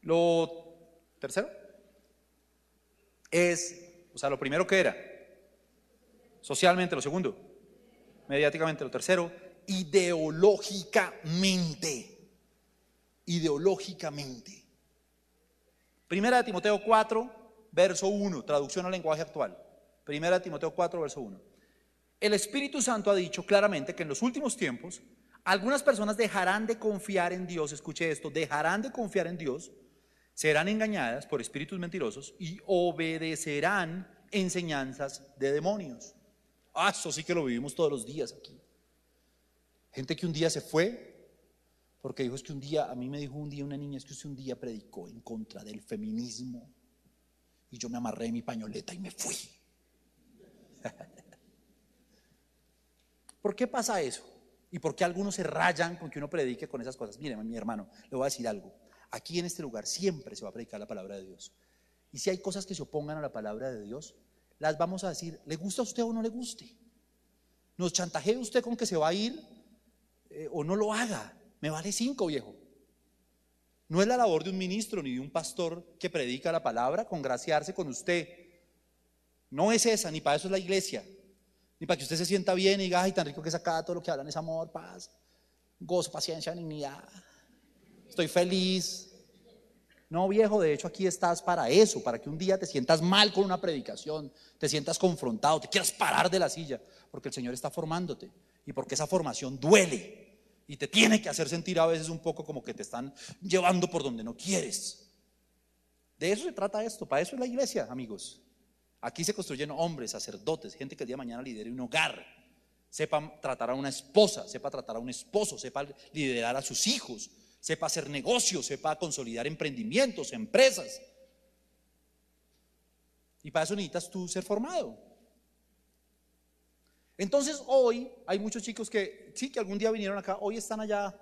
Lo tercero es, o sea, lo primero que era, socialmente, lo segundo, mediáticamente, lo tercero, ideológicamente, ideológicamente. Primera de Timoteo 4, verso 1, traducción al lenguaje actual. Primera de Timoteo 4, verso 1. El Espíritu Santo ha dicho claramente que en los últimos tiempos algunas personas dejarán de confiar en Dios, escuche esto, dejarán de confiar en Dios serán engañadas por espíritus mentirosos y obedecerán enseñanzas de demonios. Ah, eso sí que lo vivimos todos los días aquí. Gente que un día se fue porque dijo es que un día, a mí me dijo un día una niña, es que usted un día predicó en contra del feminismo y yo me amarré mi pañoleta y me fui. ¿Por qué pasa eso? ¿Y por qué algunos se rayan con que uno predique con esas cosas? Mire, mi hermano, le voy a decir algo. Aquí en este lugar siempre se va a predicar la palabra de Dios. Y si hay cosas que se opongan a la palabra de Dios, las vamos a decir, ¿le gusta a usted o no le guste? Nos chantajee usted con que se va a ir eh, o no lo haga. Me vale cinco, viejo. No es la labor de un ministro ni de un pastor que predica la palabra congraciarse con usted. No es esa, ni para eso es la iglesia. Ni para que usted se sienta bien y diga, ay, tan rico que es acá, todo lo que hablan es amor, paz, gozo, paciencia, dignidad estoy feliz. No, viejo, de hecho aquí estás para eso, para que un día te sientas mal con una predicación, te sientas confrontado, te quieras parar de la silla, porque el Señor está formándote y porque esa formación duele y te tiene que hacer sentir a veces un poco como que te están llevando por donde no quieres. De eso se trata esto, para eso es la iglesia, amigos. Aquí se construyen hombres, sacerdotes, gente que el día de mañana lidere un hogar, sepa tratar a una esposa, sepa tratar a un esposo, sepa liderar a sus hijos, sepa hacer negocios, sepa consolidar emprendimientos, empresas. Y para eso necesitas tú ser formado. Entonces hoy hay muchos chicos que sí, que algún día vinieron acá, hoy están allá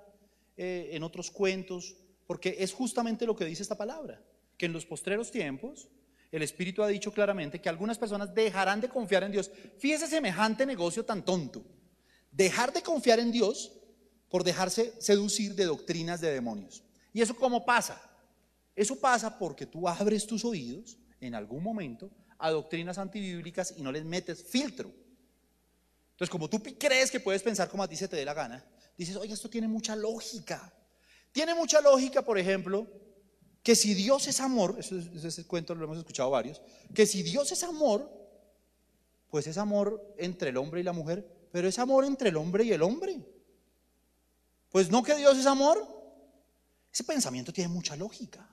eh, en otros cuentos, porque es justamente lo que dice esta palabra, que en los postreros tiempos el Espíritu ha dicho claramente que algunas personas dejarán de confiar en Dios. Fíjese semejante negocio tan tonto. Dejar de confiar en Dios por dejarse seducir de doctrinas de demonios. ¿Y eso cómo pasa? Eso pasa porque tú abres tus oídos en algún momento a doctrinas antibíblicas y no les metes filtro. Entonces, como tú crees que puedes pensar como a ti se te dé la gana, dices, oye, esto tiene mucha lógica. Tiene mucha lógica, por ejemplo, que si Dios es amor, eso ese cuento lo hemos escuchado varios, que si Dios es amor, pues es amor entre el hombre y la mujer, pero es amor entre el hombre y el hombre. Pues no que Dios es amor. Ese pensamiento tiene mucha lógica.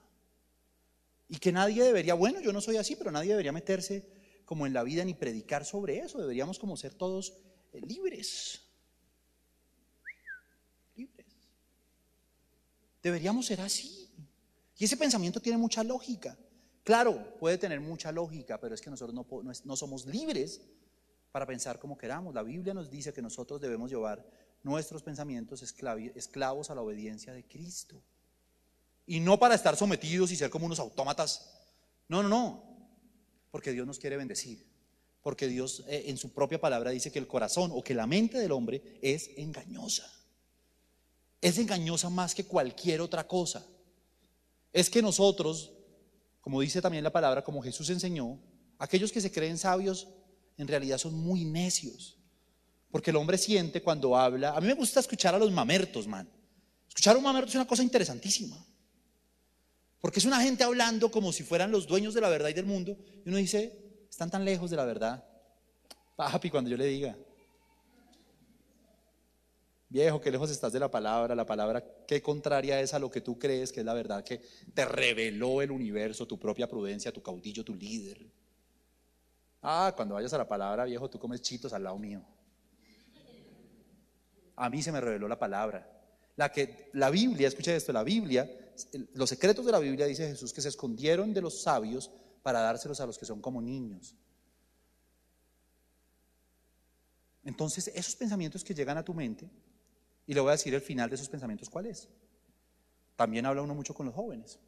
Y que nadie debería, bueno, yo no soy así, pero nadie debería meterse como en la vida ni predicar sobre eso. Deberíamos como ser todos eh, libres. Libres. Deberíamos ser así. Y ese pensamiento tiene mucha lógica. Claro, puede tener mucha lógica, pero es que nosotros no, no, somos libres para pensar como queramos. La Biblia nos dice que nosotros debemos llevar nuestros pensamientos esclavos a la obediencia de Cristo. Y no para estar sometidos y ser como unos autómatas. No, no, no. Porque Dios nos quiere bendecir porque Dios eh, en su propia palabra dice que el corazón o que la mente del hombre es engañosa. Es engañosa más que cualquier otra cosa. Es que nosotros, como dice también la palabra, como Jesús enseñó, aquellos que se creen sabios en realidad son muy necios. Porque el hombre siente cuando habla. A mí me gusta escuchar a los mamertos, man. Escuchar a un mamerto es una cosa interesantísima. Porque es una gente hablando como si fueran los dueños de la verdad y del mundo. Y uno dice, están tan lejos de la verdad. Papi, cuando yo le diga, viejo, qué lejos estás de la palabra, la palabra qué contraria es a lo que tú crees que es la verdad, que te reveló el universo, tu propia prudencia, tu caudillo, tu líder. Ah, cuando vayas a la palabra, viejo, tú comes chitos al lado mío. A mí se me reveló la palabra. La que la Biblia, escucha esto, la Biblia, los secretos de la Biblia dice Jesús que se escondieron de los sabios para dárselos a los que son como niños. Entonces, esos pensamientos que llegan a tu mente, y le voy a decir el final de esos pensamientos cuál es. También habla uno mucho con los jóvenes.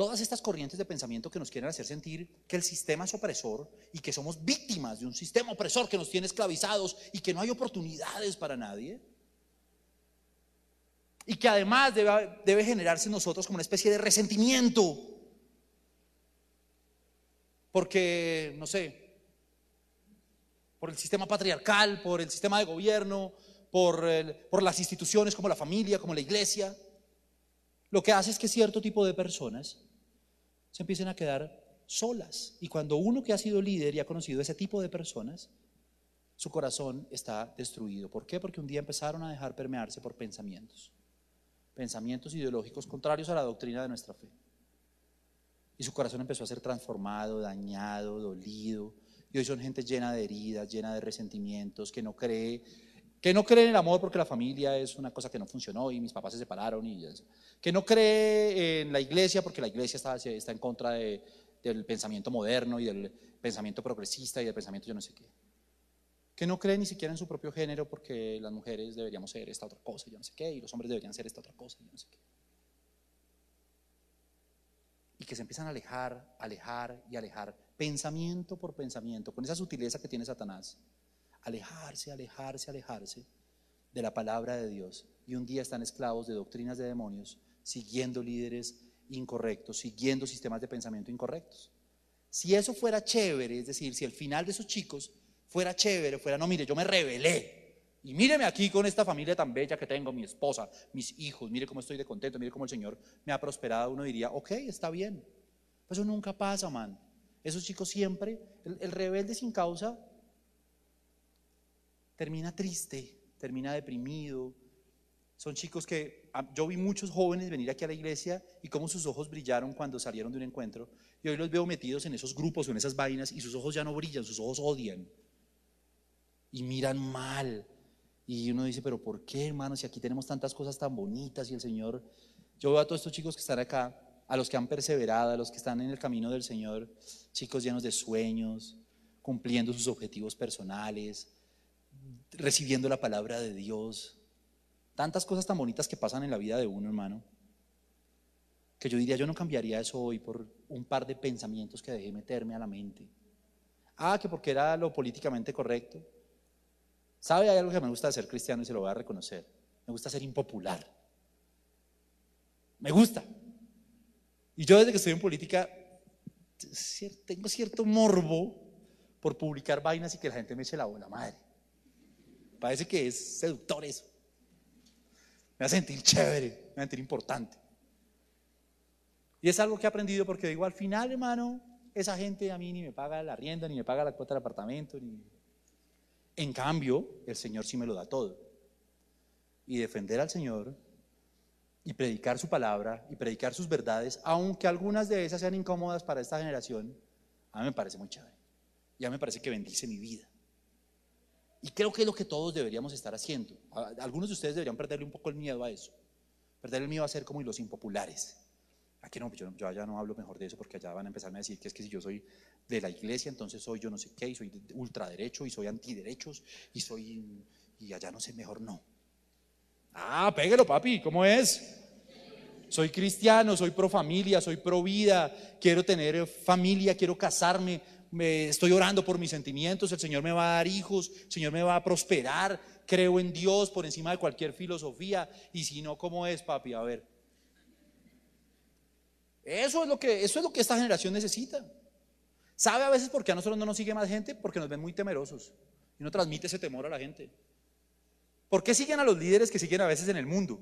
Todas estas corrientes de pensamiento que nos quieren hacer sentir que el sistema es opresor y que somos víctimas de un sistema opresor que nos tiene esclavizados y que no hay oportunidades para nadie. Y que además debe, generarse en nosotros como una especie de resentimiento porque, no sé, por el sistema patriarcal, por el sistema de gobierno, por, por las instituciones como la familia, como la iglesia, lo que hace es que cierto tipo de personas se empiecen a quedar solas. Y cuando uno que ha sido líder y ha conocido ese tipo de personas, su corazón está destruido. ¿Por qué? Porque un día empezaron a dejar permearse por pensamientos, pensamientos ideológicos contrarios a la doctrina de nuestra fe. Y su corazón empezó a ser transformado, dañado, dolido. Y hoy son gente llena de heridas, llena de resentimientos, que no cree, que no cree en el amor porque la familia es una cosa que no funcionó y mis papás se separaron. Y que no cree en la iglesia porque la iglesia está, está en contra del pensamiento moderno y del pensamiento progresista y del pensamiento yo no sé qué. Que no cree ni siquiera en su propio género porque las mujeres deberíamos ser esta otra cosa, yo no sé qué, y los hombres deberían ser esta otra cosa, yo no sé qué y que se empiezan a alejar, alejar y alejar, pensamiento por pensamiento, con esa sutileza que tiene Satanás. Alejarse, alejarse, alejarse de la palabra de Dios. Y un día están esclavos de doctrinas de demonios, siguiendo líderes incorrectos, siguiendo sistemas de pensamiento incorrectos. Si eso fuera chévere, es decir, si el final de esos chicos fuera chévere, fuera, no, mire, yo me rebelé, y míreme aquí con esta familia tan bella que tengo, mi esposa, mis hijos, mire cómo estoy de contento, mire cómo el Señor me ha prosperado. Uno diría, ok, está bien. Pero eso nunca pasa, man. Esos chicos siempre, el, rebelde sin causa, termina triste, termina deprimido. Son chicos que ah, yo vi muchos jóvenes venir aquí a la iglesia y cómo sus ojos brillaron cuando salieron de un encuentro. Y hoy los veo metidos en esos grupos o en esas vainas y sus ojos ya no brillan, sus ojos odian. Y miran mal, y uno dice, pero ¿por qué, hermano? Si aquí tenemos tantas cosas tan bonitas y el Señor... Yo veo a todos estos chicos que están acá, a los que han perseverado, a los que están en el camino del Señor, chicos llenos de sueños, cumpliendo sus objetivos personales, recibiendo la palabra de Dios. Tantas cosas tan bonitas que pasan en la vida de uno, hermano, que yo diría, yo no cambiaría eso hoy por un par de pensamientos que dejé meterme a la mente. Ah, que porque era lo políticamente correcto. ¿Sabe? Hay algo que me gusta de ser cristiano y se lo voy a reconocer. Me gusta ser impopular. Me gusta. Y yo desde que estoy en política tengo cierto morbo por publicar vainas y que la gente me eche la bola madre. Parece que es seductor eso. Me hace sentir chévere, me hace sentir importante. Y es algo que he aprendido porque digo, al final, hermano, esa gente a mí ni me paga la rienda, ni me paga la cuota del apartamento. Ni... En cambio, el Señor sí me lo da todo. Y defender al Señor y predicar su palabra y predicar sus verdades, aunque algunas de esas sean incómodas para esta generación, a mí me parece muy chévere. Y a mí me parece que bendice mi vida. Y creo que es lo que todos deberíamos estar haciendo. Algunos de ustedes deberían perderle un poco el miedo a eso. Perder el miedo a ser como los impopulares. Aquí no, yo, yo allá no hablo mejor de eso porque allá van a empezarme a decir que es que si yo soy de la iglesia, entonces soy yo no sé qué, y soy ultraderecho, y soy antiderechos, y soy. y allá no sé, mejor no. Ah, péguelo, papi, ¿cómo es? Soy cristiano, soy pro familia, soy pro vida, quiero tener familia, quiero casarme, me estoy orando por mis sentimientos, el Señor me va a dar hijos, el Señor me va a prosperar, creo en Dios por encima de cualquier filosofía, y si no, ¿cómo es, papi? A ver. Eso es lo que, eso es lo que esta generación necesita. ¿Sabe a veces por qué a nosotros no nos sigue más gente? Porque nos ven muy temerosos y no transmite ese temor a la gente. ¿Por qué siguen a los líderes que siguen a veces en el mundo?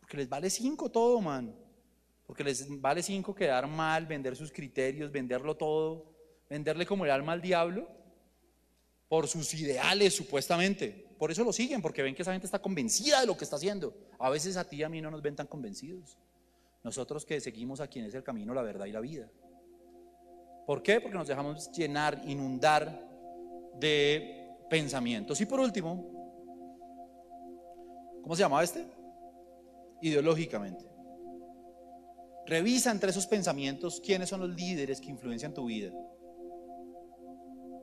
Porque les vale cinco todo, man. Porque les vale cinco quedar mal, vender sus criterios, venderlo todo, venderle como el alma al diablo por sus ideales supuestamente. Por eso lo siguen, porque ven que esa gente está convencida de lo que está haciendo. A veces a ti y a mí no nos ven tan convencidos. Nosotros que seguimos a quien es el camino, la verdad y la vida. ¿Por qué? Porque nos dejamos llenar, inundar de pensamientos. Y por último, ¿cómo se llamaba este? Ideológicamente. Revisa entre esos pensamientos quiénes son los líderes que influencian tu vida.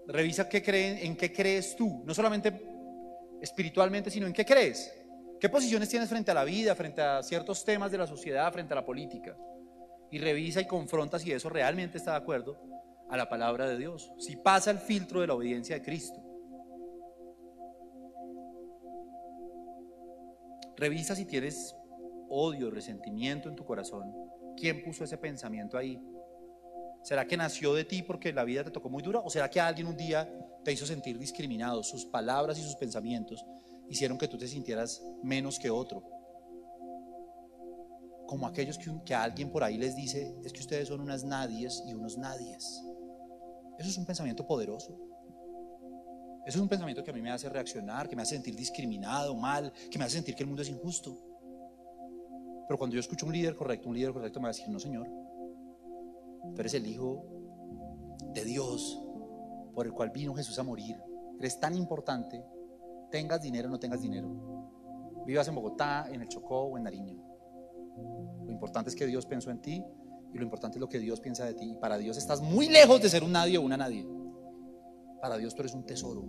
Revisa qué creen, en qué crees tú, no solamente espiritualmente, sino en qué crees. ¿Qué posiciones tienes frente a la vida, frente a ciertos temas de la sociedad, frente a la política? Y revisa y confronta si eso realmente está de acuerdo a la palabra de Dios, si pasa el filtro de la obediencia de Cristo. Revisa si tienes odio, resentimiento en tu corazón. ¿Quién puso ese pensamiento ahí? ¿Será que nació de ti porque la vida te tocó muy dura? ¿O será que alguien un día te hizo sentir discriminado? Sus palabras y sus pensamientos hicieron que tú te sintieras menos que otro. Como aquellos que, que alguien por ahí les dice, es que ustedes son unas nadies y unos nadies. Eso es un pensamiento poderoso. Eso es un pensamiento que a mí me hace reaccionar, que me hace sentir discriminado, mal, que me hace sentir que el mundo es injusto. Pero cuando yo escucho un líder correcto, un líder correcto me va a decir, no Señor, tú eres el Hijo de Dios por el cual vino Jesús a morir. Eres tan importante, tengas dinero o no tengas dinero. Vivas en Bogotá, en el Chocó o en Nariño. Lo importante es que Dios pensó en ti y lo importante es lo que Dios piensa de ti. Y para Dios estás muy lejos de ser un nadie o una nadie. Para Dios tú eres un tesoro.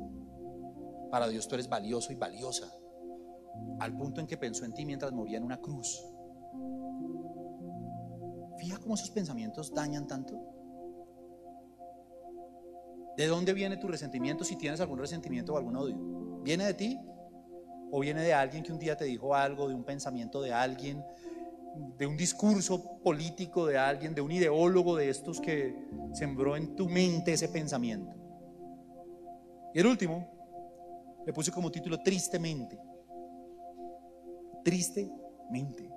Para Dios tú eres valioso y valiosa. Al punto en que pensó en ti mientras moría en una cruz. Fija cómo esos pensamientos dañan tanto. ¿De dónde viene tu resentimiento si tienes algún resentimiento o algún odio? ¿Viene de ti? ¿O viene de alguien que un día te dijo algo, de un pensamiento de alguien, de un discurso político de alguien, de un ideólogo de estos que sembró en tu mente ese pensamiento? Y el último, le puse como título Tristemente. Tristemente.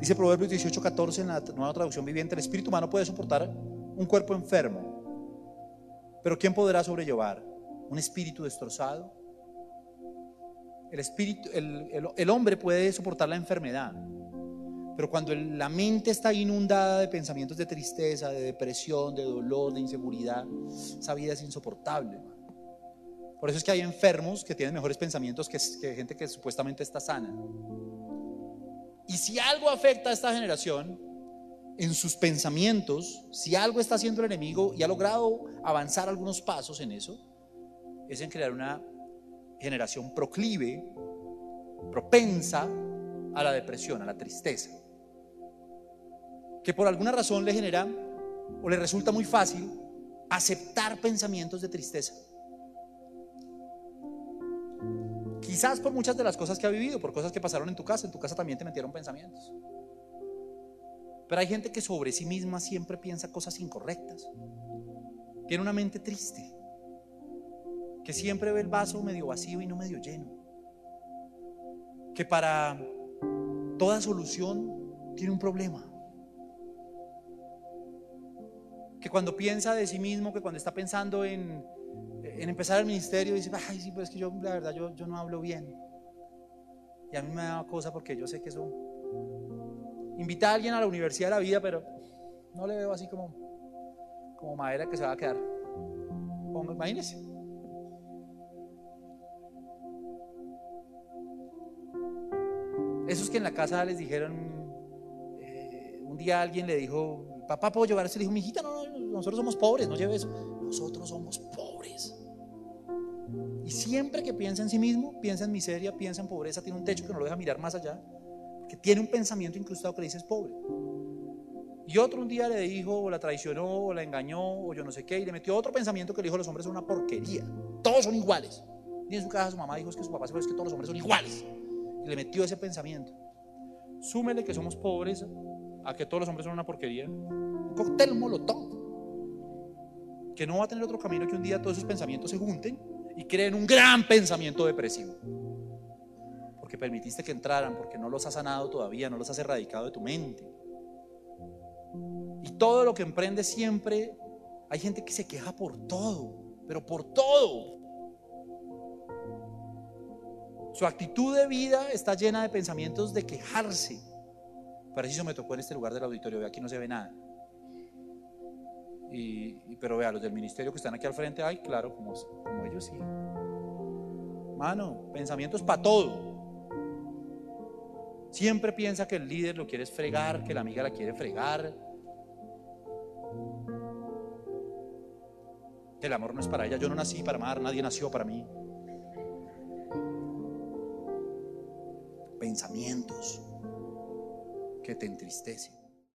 Dice Proverbios 18, 14 en la nueva traducción viviente, el espíritu humano puede soportar un cuerpo enfermo, pero ¿quién podrá sobrellevar un espíritu destrozado? El, espíritu, el, hombre puede soportar la enfermedad, pero cuando la mente está inundada de pensamientos de tristeza, de depresión, de dolor, de inseguridad, esa vida es insoportable. Por eso es que hay enfermos que tienen mejores pensamientos que gente que supuestamente está sana. Y si algo afecta a esta generación, en sus pensamientos, si algo está haciendo el enemigo y ha logrado avanzar algunos pasos en eso, es en crear una generación proclive, propensa a la depresión, a la tristeza, que por alguna razón le genera o le resulta muy fácil aceptar pensamientos de tristeza. Quizás por muchas de las cosas que ha vivido, por cosas que pasaron en tu casa, en tu casa también te metieron pensamientos. Pero hay gente que sobre sí misma siempre piensa cosas incorrectas. Tiene una mente triste, que siempre ve el vaso medio vacío y no medio lleno. Que para toda solución tiene un problema. Que cuando piensa de sí mismo, que cuando está pensando en en empezar el ministerio dice, ay, sí, pues es que yo, la verdad, yo, yo no hablo bien. Y a mí me da cosa porque yo sé que eso... Invita a alguien a la universidad de la vida, pero no le veo así como, como madera que se va a quedar. imagínense. Esos que en la casa les dijeron, eh, un día alguien le dijo, papá, ¿puedo llevar Se Le dijo, mi hijita, no, no, nosotros somos pobres, no lleves eso. Nosotros somos. Y siempre que piensa en sí mismo, piensa en miseria, piensa en pobreza, tiene un techo que no lo deja mirar más allá, que tiene un pensamiento incrustado que le dice es pobre. Y otro un día le dijo, o la traicionó, o la engañó, o yo no sé qué, y le metió otro pensamiento que le dijo los hombres son una porquería. Todos son iguales. Y en su casa su mamá dijo es que su papá se fue, es que todos los hombres son iguales. Y le metió ese pensamiento. Súmele que somos pobres a que todos los hombres son una porquería. Un cóctel molotov. Que no va a tener otro camino que un día todos esos pensamientos se junten y creen un gran pensamiento depresivo. Porque permitiste que entraran, porque no los has sanado todavía, no los has erradicado de tu mente. Y todo lo que emprende siempre, hay gente que se queja por todo, pero por todo. Su actitud de vida está llena de pensamientos de quejarse. Para eso me tocó en este lugar del auditorio, aquí no se ve nada. Y, pero vea, los del ministerio que están aquí al frente, ay, claro, como, ellos sí. Mano, pensamientos para todo. Siempre piensa que el líder lo quiere fregar, que la amiga la quiere fregar. El amor no es para ella. Yo no nací para amar, nadie nació para mí. Pensamientos que te entristecen.